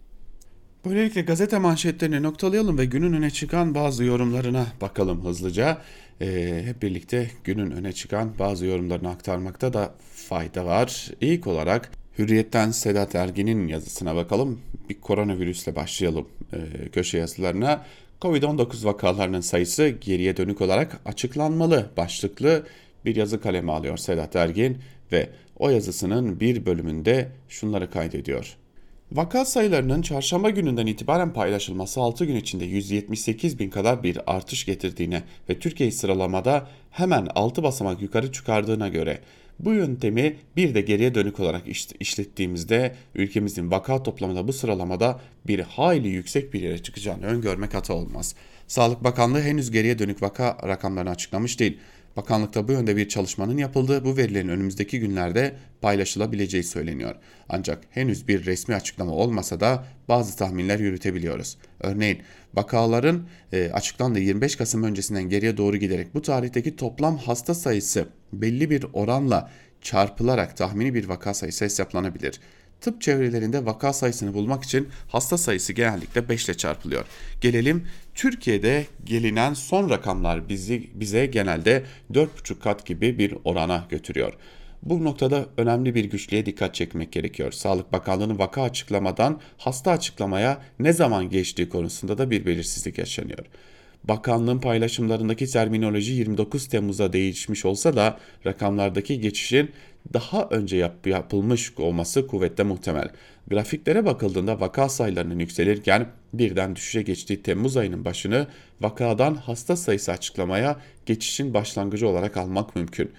Böylelikle gazete manşetlerini noktalayalım ve günün öne çıkan bazı yorumlarına bakalım hızlıca. E, hep birlikte günün öne çıkan bazı yorumlarını aktarmakta da fayda var. İlk olarak Hürriyet'ten Sedat Ergin'in yazısına bakalım. Bir koronavirüsle başlayalım e, köşe yazılarına. Covid-19 vakalarının sayısı geriye dönük olarak açıklanmalı başlıklı bir yazı kaleme alıyor Sedat Ergin ve o yazısının bir bölümünde şunları kaydediyor. Vaka sayılarının çarşamba gününden itibaren paylaşılması 6 gün içinde 178 bin kadar bir artış getirdiğine ve Türkiye sıralamada hemen 6 basamak yukarı çıkardığına göre bu yöntemi bir de geriye dönük olarak işlettiğimizde ülkemizin vaka toplamında bu sıralamada bir hayli yüksek bir yere çıkacağını öngörmek hata olmaz. Sağlık Bakanlığı henüz geriye dönük vaka rakamlarını açıklamış değil. Bakanlıkta bu yönde bir çalışmanın yapıldığı bu verilerin önümüzdeki günlerde paylaşılabileceği söyleniyor. Ancak henüz bir resmi açıklama olmasa da bazı tahminler yürütebiliyoruz. Örneğin vakaların e, açıklandığı 25 Kasım öncesinden geriye doğru giderek bu tarihteki toplam hasta sayısı belli bir oranla çarpılarak tahmini bir vaka sayısı hesaplanabilir. Tıp çevrelerinde vaka sayısını bulmak için hasta sayısı genellikle 5 ile çarpılıyor. Gelelim Türkiye'de gelinen son rakamlar bizi bize genelde 4,5 kat gibi bir orana götürüyor. Bu noktada önemli bir güçlüğe dikkat çekmek gerekiyor. Sağlık Bakanlığı'nın vaka açıklamadan hasta açıklamaya ne zaman geçtiği konusunda da bir belirsizlik yaşanıyor. Bakanlığın paylaşımlarındaki terminoloji 29 Temmuz'a değişmiş olsa da rakamlardaki geçişin daha önce yap yapılmış olması kuvvetle muhtemel. Grafiklere bakıldığında vaka sayılarının yükselirken birden düşüşe geçtiği Temmuz ayının başını vakadan hasta sayısı açıklamaya geçişin başlangıcı olarak almak mümkün.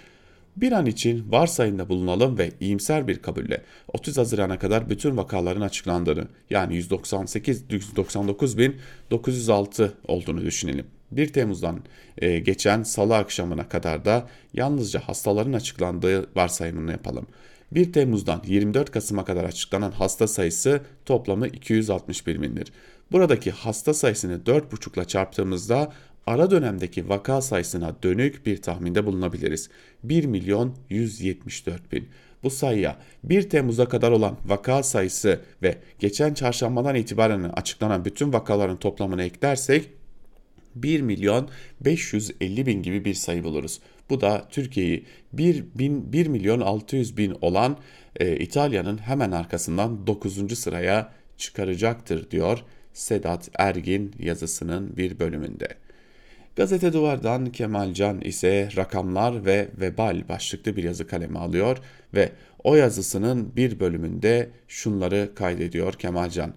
Bir an için varsayımda bulunalım ve iyimser bir kabulle 30 Haziran'a kadar bütün vakaların açıklandığını yani 198 199.906 olduğunu düşünelim. 1 Temmuz'dan e, geçen salı akşamına kadar da yalnızca hastaların açıklandığı varsayımını yapalım. 1 Temmuz'dan 24 Kasım'a kadar açıklanan hasta sayısı toplamı 261 bindir. Buradaki hasta sayısını 4,5 ile çarptığımızda ara dönemdeki vaka sayısına dönük bir tahminde bulunabiliriz. 1 milyon 174 bin. Bu sayıya 1 Temmuz'a kadar olan vaka sayısı ve geçen çarşambadan itibaren açıklanan bütün vakaların toplamını eklersek 1 milyon 550 bin gibi bir sayı buluruz. Bu da Türkiye'yi 1, bin, 1 milyon 600 bin olan e, İtalya'nın hemen arkasından 9. sıraya çıkaracaktır diyor Sedat Ergin yazısının bir bölümünde. Gazete Duvar'dan Kemal Can ise rakamlar ve vebal başlıklı bir yazı kaleme alıyor ve o yazısının bir bölümünde şunları kaydediyor Kemal Can.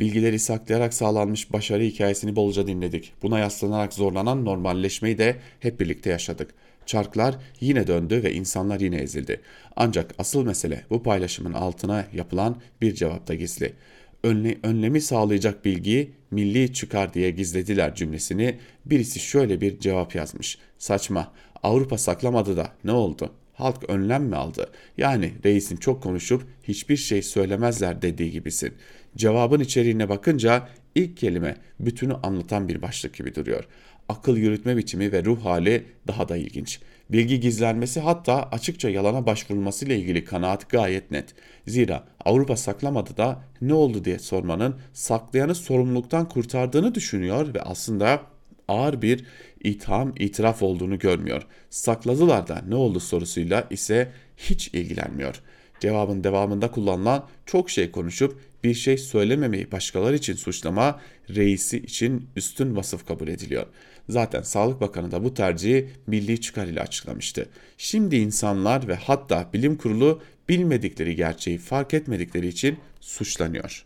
Bilgileri saklayarak sağlanmış başarı hikayesini bolca dinledik. Buna yaslanarak zorlanan normalleşmeyi de hep birlikte yaşadık. Çarklar yine döndü ve insanlar yine ezildi. Ancak asıl mesele bu paylaşımın altına yapılan bir cevapta gizli. Önle, önlemi sağlayacak bilgiyi milli çıkar diye gizlediler cümlesini birisi şöyle bir cevap yazmış. Saçma. Avrupa saklamadı da ne oldu? Halk önlem mi aldı? Yani reisin çok konuşup hiçbir şey söylemezler dediği gibisin. Cevabın içeriğine bakınca ilk kelime bütünü anlatan bir başlık gibi duruyor. Akıl yürütme biçimi ve ruh hali daha da ilginç. Bilgi gizlenmesi hatta açıkça yalana başvurulması ile ilgili kanaat gayet net. Zira Avrupa saklamadı da ne oldu diye sormanın saklayanı sorumluluktan kurtardığını düşünüyor ve aslında ağır bir itham, itiraf olduğunu görmüyor. Sakladılar da ne oldu sorusuyla ise hiç ilgilenmiyor. Cevabın devamında kullanılan çok şey konuşup bir şey söylememeyi başkaları için suçlama reisi için üstün vasıf kabul ediliyor. Zaten Sağlık Bakanı da bu tercihi milli çıkar ile açıklamıştı. Şimdi insanlar ve hatta bilim kurulu bilmedikleri gerçeği fark etmedikleri için suçlanıyor.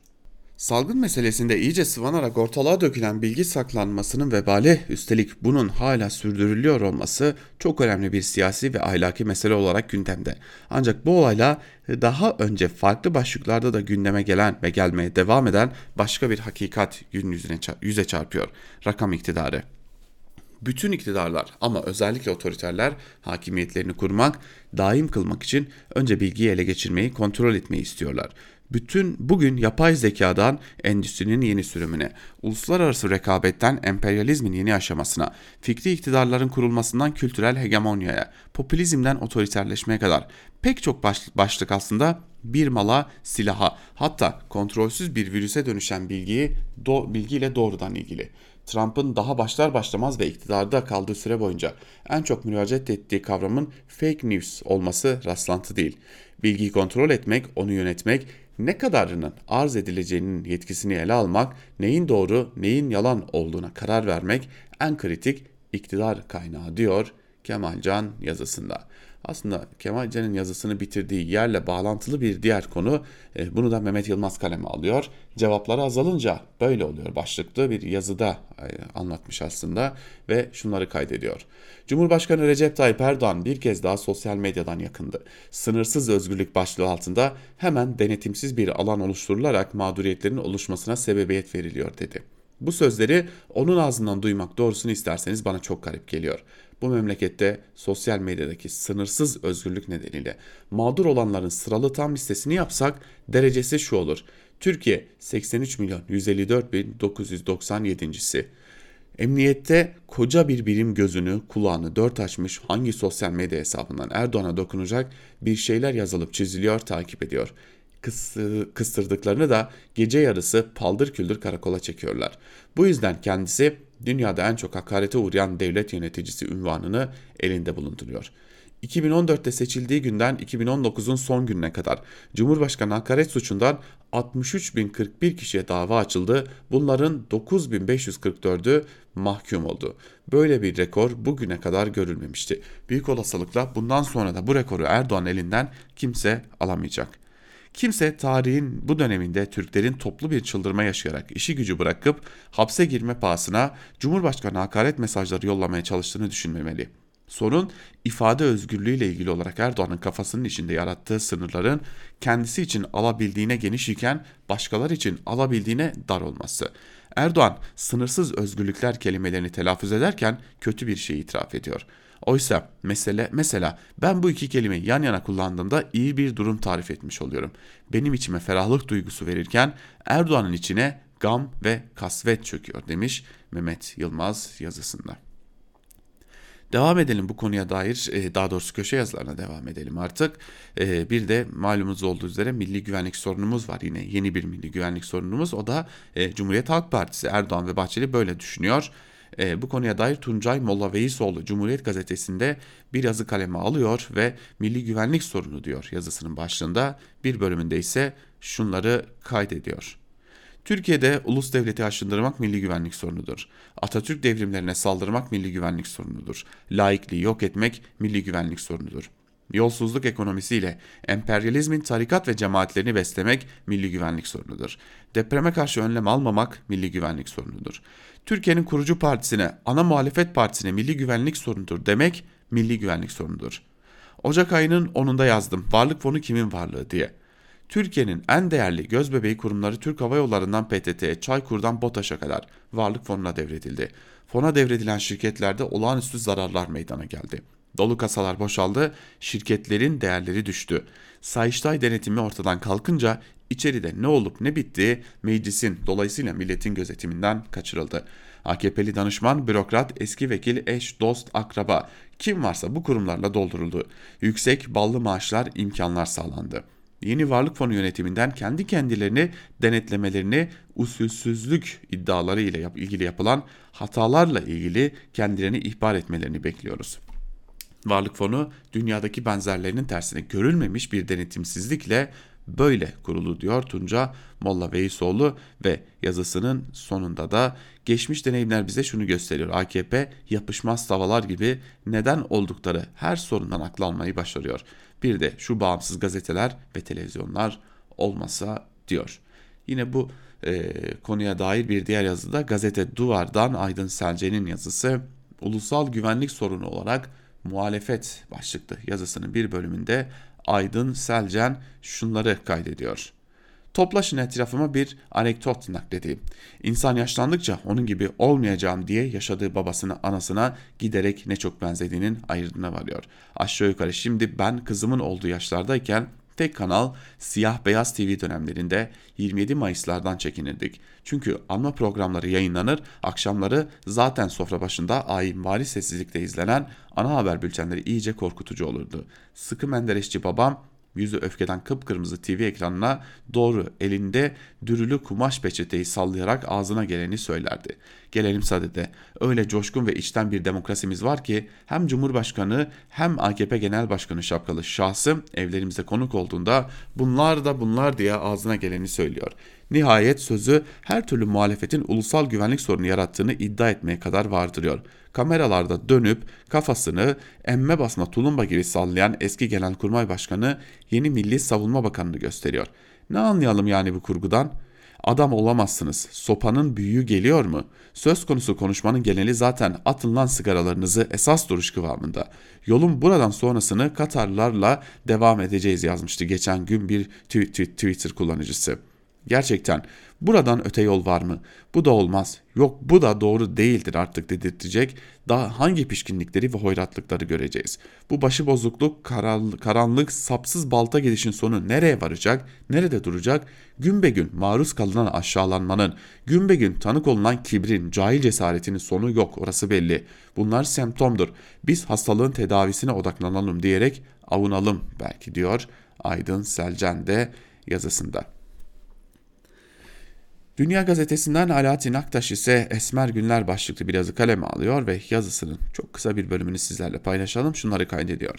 Salgın meselesinde iyice sıvanarak ortalığa dökülen bilgi saklanmasının vebali üstelik bunun hala sürdürülüyor olması çok önemli bir siyasi ve ahlaki mesele olarak gündemde. Ancak bu olayla daha önce farklı başlıklarda da gündeme gelen ve gelmeye devam eden başka bir hakikat gün yüzüne, yüze çarpıyor. Rakam iktidarı. Bütün iktidarlar ama özellikle otoriterler hakimiyetlerini kurmak, daim kılmak için önce bilgiyi ele geçirmeyi, kontrol etmeyi istiyorlar. Bütün bugün yapay zekadan endüstrinin yeni sürümüne, uluslararası rekabetten emperyalizmin yeni aşamasına, fikri iktidarların kurulmasından kültürel hegemonyaya, popülizmden otoriterleşmeye kadar pek çok baş, başlık aslında bir mala, silaha, hatta kontrolsüz bir virüse dönüşen bilgiyi do, bilgiyle doğrudan ilgili. Trump'ın daha başlar başlamaz ve iktidarda kaldığı süre boyunca en çok müracaat ettiği kavramın fake news olması rastlantı değil. Bilgiyi kontrol etmek, onu yönetmek, ne kadarının arz edileceğinin yetkisini ele almak, neyin doğru, neyin yalan olduğuna karar vermek en kritik iktidar kaynağı diyor Kemalcan yazısında. Aslında Kemalcan'ın yazısını bitirdiği yerle bağlantılı bir diğer konu e, bunu da Mehmet Yılmaz kaleme alıyor. Cevapları azalınca böyle oluyor başlıklı bir yazıda e, anlatmış aslında ve şunları kaydediyor. Cumhurbaşkanı Recep Tayyip Erdoğan bir kez daha sosyal medyadan yakındı. Sınırsız özgürlük başlığı altında hemen denetimsiz bir alan oluşturularak mağduriyetlerin oluşmasına sebebiyet veriliyor dedi. Bu sözleri onun ağzından duymak doğrusunu isterseniz bana çok garip geliyor. Bu memlekette sosyal medyadaki sınırsız özgürlük nedeniyle mağdur olanların sıralı tam listesini yapsak derecesi şu olur. Türkiye 83 milyon 154 bin 997.si. Emniyette koca bir birim gözünü, kulağını dört açmış hangi sosyal medya hesabından Erdoğan'a dokunacak bir şeyler yazılıp çiziliyor, takip ediyor kıstırdıklarını da gece yarısı paldır küldür karakola çekiyorlar. Bu yüzden kendisi dünyada en çok hakarete uğrayan devlet yöneticisi ünvanını elinde bulunduruyor. 2014'te seçildiği günden 2019'un son gününe kadar Cumhurbaşkanı hakaret suçundan 63.041 kişiye dava açıldı. Bunların 9.544'ü mahkum oldu. Böyle bir rekor bugüne kadar görülmemişti. Büyük olasılıkla bundan sonra da bu rekoru Erdoğan elinden kimse alamayacak. Kimse tarihin bu döneminde Türklerin toplu bir çıldırma yaşayarak işi gücü bırakıp hapse girme pahasına Cumhurbaşkanı hakaret mesajları yollamaya çalıştığını düşünmemeli. Sorun ifade özgürlüğüyle ilgili olarak Erdoğan'ın kafasının içinde yarattığı sınırların kendisi için alabildiğine geniş iken başkaları için alabildiğine dar olması. Erdoğan sınırsız özgürlükler kelimelerini telaffuz ederken kötü bir şey itiraf ediyor. Oysa mesele mesela ben bu iki kelimeyi yan yana kullandığımda iyi bir durum tarif etmiş oluyorum. Benim içime ferahlık duygusu verirken Erdoğan'ın içine gam ve kasvet çöküyor demiş Mehmet Yılmaz yazısında. Devam edelim bu konuya dair e, daha doğrusu köşe yazılarına devam edelim artık. E, bir de malumunuz olduğu üzere milli güvenlik sorunumuz var yine yeni bir milli güvenlik sorunumuz o da e, Cumhuriyet Halk Partisi Erdoğan ve Bahçeli böyle düşünüyor. Bu konuya dair Tuncay Molla Veisoğlu Cumhuriyet Gazetesi'nde bir yazı kaleme alıyor ve milli güvenlik sorunu diyor yazısının başlığında bir bölümünde ise şunları kaydediyor. Türkiye'de ulus devleti aşındırmak milli güvenlik sorunudur. Atatürk devrimlerine saldırmak milli güvenlik sorunudur. Laikliği yok etmek milli güvenlik sorunudur. Yolsuzluk ekonomisiyle emperyalizmin tarikat ve cemaatlerini beslemek milli güvenlik sorunudur. Depreme karşı önlem almamak milli güvenlik sorunudur. Türkiye'nin kurucu partisine, ana muhalefet partisine milli güvenlik sorunudur demek milli güvenlik sorunudur. Ocak ayının 10'unda yazdım. Varlık fonu kimin varlığı diye. Türkiye'nin en değerli göz bebeği kurumları Türk Hava Yolları'ndan PTT'ye, Çaykur'dan BOTAŞ'a kadar varlık fonuna devredildi. Fona devredilen şirketlerde olağanüstü zararlar meydana geldi. Dolu kasalar boşaldı, şirketlerin değerleri düştü. Sayıştay denetimi ortadan kalkınca içeride ne olup ne bittiği meclisin dolayısıyla milletin gözetiminden kaçırıldı. AKP'li danışman, bürokrat, eski vekil, eş, dost, akraba kim varsa bu kurumlarla dolduruldu. Yüksek ballı maaşlar, imkanlar sağlandı yeni varlık fonu yönetiminden kendi kendilerini denetlemelerini usulsüzlük iddiaları ile ilgili yapılan hatalarla ilgili kendilerini ihbar etmelerini bekliyoruz. Varlık fonu dünyadaki benzerlerinin tersine görülmemiş bir denetimsizlikle böyle kurulu diyor Tunca Molla Veysoğlu ve yazısının sonunda da geçmiş deneyimler bize şunu gösteriyor. AKP yapışmaz tavalar gibi neden oldukları her sorundan aklanmayı başarıyor. Bir de şu bağımsız gazeteler ve televizyonlar olmasa diyor. Yine bu e, konuya dair bir diğer yazıda gazete Duvar'dan Aydın Selce'nin yazısı ulusal güvenlik sorunu olarak muhalefet başlıklı yazısının bir bölümünde Aydın Selcen şunları kaydediyor. Toplaşın etrafıma bir anekdot nakledeyim. İnsan yaşlandıkça onun gibi olmayacağım diye yaşadığı babasına anasına giderek ne çok benzediğinin ayırdına varıyor. Aşağı yukarı şimdi ben kızımın olduğu yaşlardayken tek kanal siyah beyaz TV dönemlerinde 27 Mayıslardan çekinirdik. Çünkü anma programları yayınlanır, akşamları zaten sofra başında ayinvari sessizlikte izlenen ana haber bültenleri iyice korkutucu olurdu. Sıkı menderesçi babam Yüzü öfkeden kıpkırmızı TV ekranına doğru elinde dürülü kumaş peçeteyi sallayarak ağzına geleni söylerdi. Gelelim sadede. Öyle coşkun ve içten bir demokrasimiz var ki hem Cumhurbaşkanı hem AKP Genel Başkanı şapkalı şahsım evlerimize konuk olduğunda bunlar da bunlar diye ağzına geleni söylüyor. Nihayet sözü her türlü muhalefetin ulusal güvenlik sorunu yarattığını iddia etmeye kadar vardırıyor. Kameralarda dönüp kafasını emme basma tulumba gibi sallayan eski Genelkurmay Başkanı yeni Milli Savunma Bakanı'nı gösteriyor. Ne anlayalım yani bu kurgudan? Adam olamazsınız. Sopanın büyüğü geliyor mu? Söz konusu konuşmanın geneli zaten atın lan sigaralarınızı esas duruş kıvamında. Yolun buradan sonrasını Katarlarla devam edeceğiz yazmıştı geçen gün bir Twitter kullanıcısı. Gerçekten buradan öte yol var mı? Bu da olmaz. Yok bu da doğru değildir artık dedirtecek. Daha hangi pişkinlikleri ve hoyratlıkları göreceğiz? Bu başıbozukluk, karanlık, sapsız balta gelişin sonu nereye varacak? Nerede duracak? Gün be gün maruz kalınan aşağılanmanın, gün be gün tanık olunan kibrin, cahil cesaretinin sonu yok orası belli. Bunlar semptomdur. Biz hastalığın tedavisine odaklanalım diyerek avunalım belki diyor Aydın Selcan yazısında. Dünya Gazetesi'nden Alaaddin Aktaş ise Esmer Günler başlıklı bir yazı kaleme alıyor ve yazısının çok kısa bir bölümünü sizlerle paylaşalım. Şunları kaydediyor.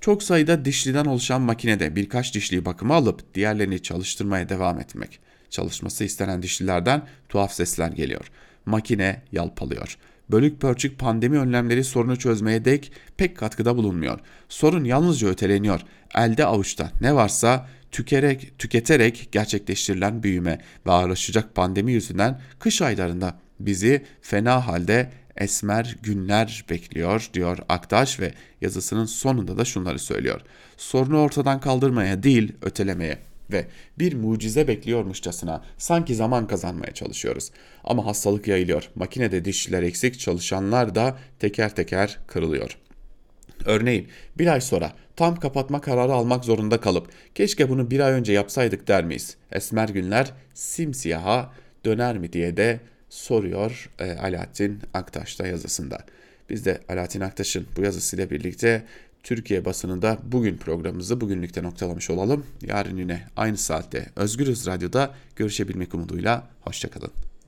Çok sayıda dişliden oluşan makinede birkaç dişliyi bakıma alıp diğerlerini çalıştırmaya devam etmek. Çalışması istenen dişlilerden tuhaf sesler geliyor. Makine yalpalıyor. Bölük pörçük pandemi önlemleri sorunu çözmeye dek pek katkıda bulunmuyor. Sorun yalnızca öteleniyor. Elde avuçta ne varsa tükerek, tüketerek gerçekleştirilen büyüme ve ağırlaşacak pandemi yüzünden kış aylarında bizi fena halde esmer günler bekliyor diyor Aktaş ve yazısının sonunda da şunları söylüyor. Sorunu ortadan kaldırmaya değil ötelemeye ve bir mucize bekliyormuşçasına sanki zaman kazanmaya çalışıyoruz. Ama hastalık yayılıyor. Makinede dişçiler eksik, çalışanlar da teker teker kırılıyor. Örneğin bir ay sonra tam kapatma kararı almak zorunda kalıp keşke bunu bir ay önce yapsaydık der miyiz? Esmer günler simsiyaha döner mi diye de soruyor e, Alaaddin Aktaş'ta yazısında. Biz de Alaaddin Aktaş'ın bu yazısıyla birlikte Türkiye basınında bugün programımızı bugünlükte noktalamış olalım. Yarın yine aynı saatte Özgürüz Radyo'da görüşebilmek umuduyla. Hoşçakalın.